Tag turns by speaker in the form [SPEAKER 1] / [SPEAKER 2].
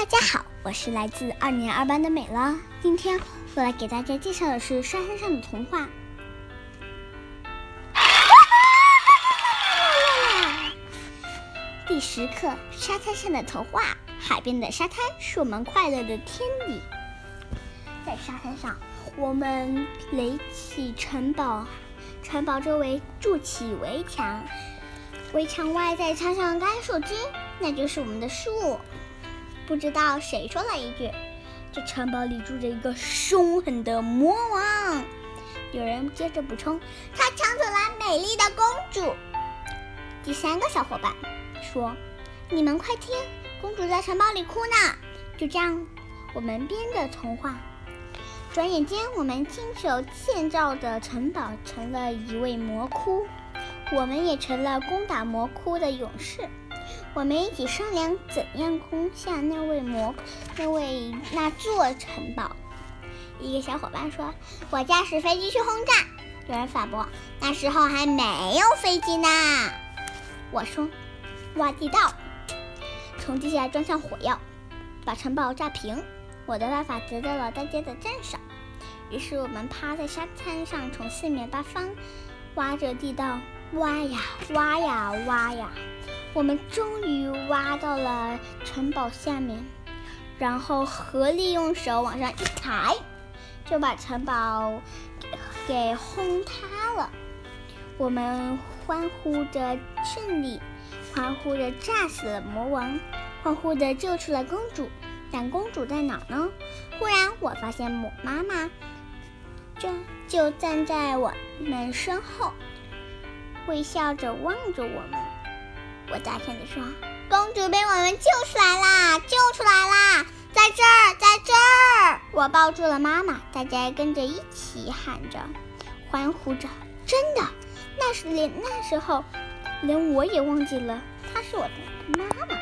[SPEAKER 1] 大家好，我是来自二年二班的美乐。今天我来给大家介绍的是沙滩上的童话。第十课：沙滩上的童话。海边的沙滩是我们快乐的天地。在沙滩上，我们垒起城堡，城堡周围筑起围墙，围墙外再插上干树枝，那就是我们的树。不知道谁说了一句：“这城堡里住着一个凶狠的魔王。”有人接着补充：“他抢走了美丽的公主。”第三个小伙伴说：“你们快听，公主在城堡里哭呢。”就这样，我们编的童话。转眼间，我们亲手建造的城堡成了一位魔窟，我们也成了攻打魔窟的勇士。我们一起商量怎样攻下那位魔、那位那座城堡。一个小伙伴说：“我驾驶飞机去轰炸。”有人反驳：“那时候还没有飞机呢。”我说：“挖地道，从地下装上火药，把城堡炸平。”我的办法得到了大家的赞赏。于是我们趴在沙滩上，从四面八方挖着地道，挖呀挖呀挖呀。我们终于挖到了城堡下面，然后合力用手往上一抬，就把城堡给轰塌了。我们欢呼着胜利，欢呼着炸死了魔王，欢呼着救出了公主。但公主在哪呢？忽然，我发现母妈妈就就站在我们身后，微笑着望着我们。我大声地说：“公主被我们救出来啦！救出来啦！在这儿，在这儿！”我抱住了妈妈，大家跟着一起喊着，欢呼着。真的，那时连那时候，连我也忘记了她是我的妈妈。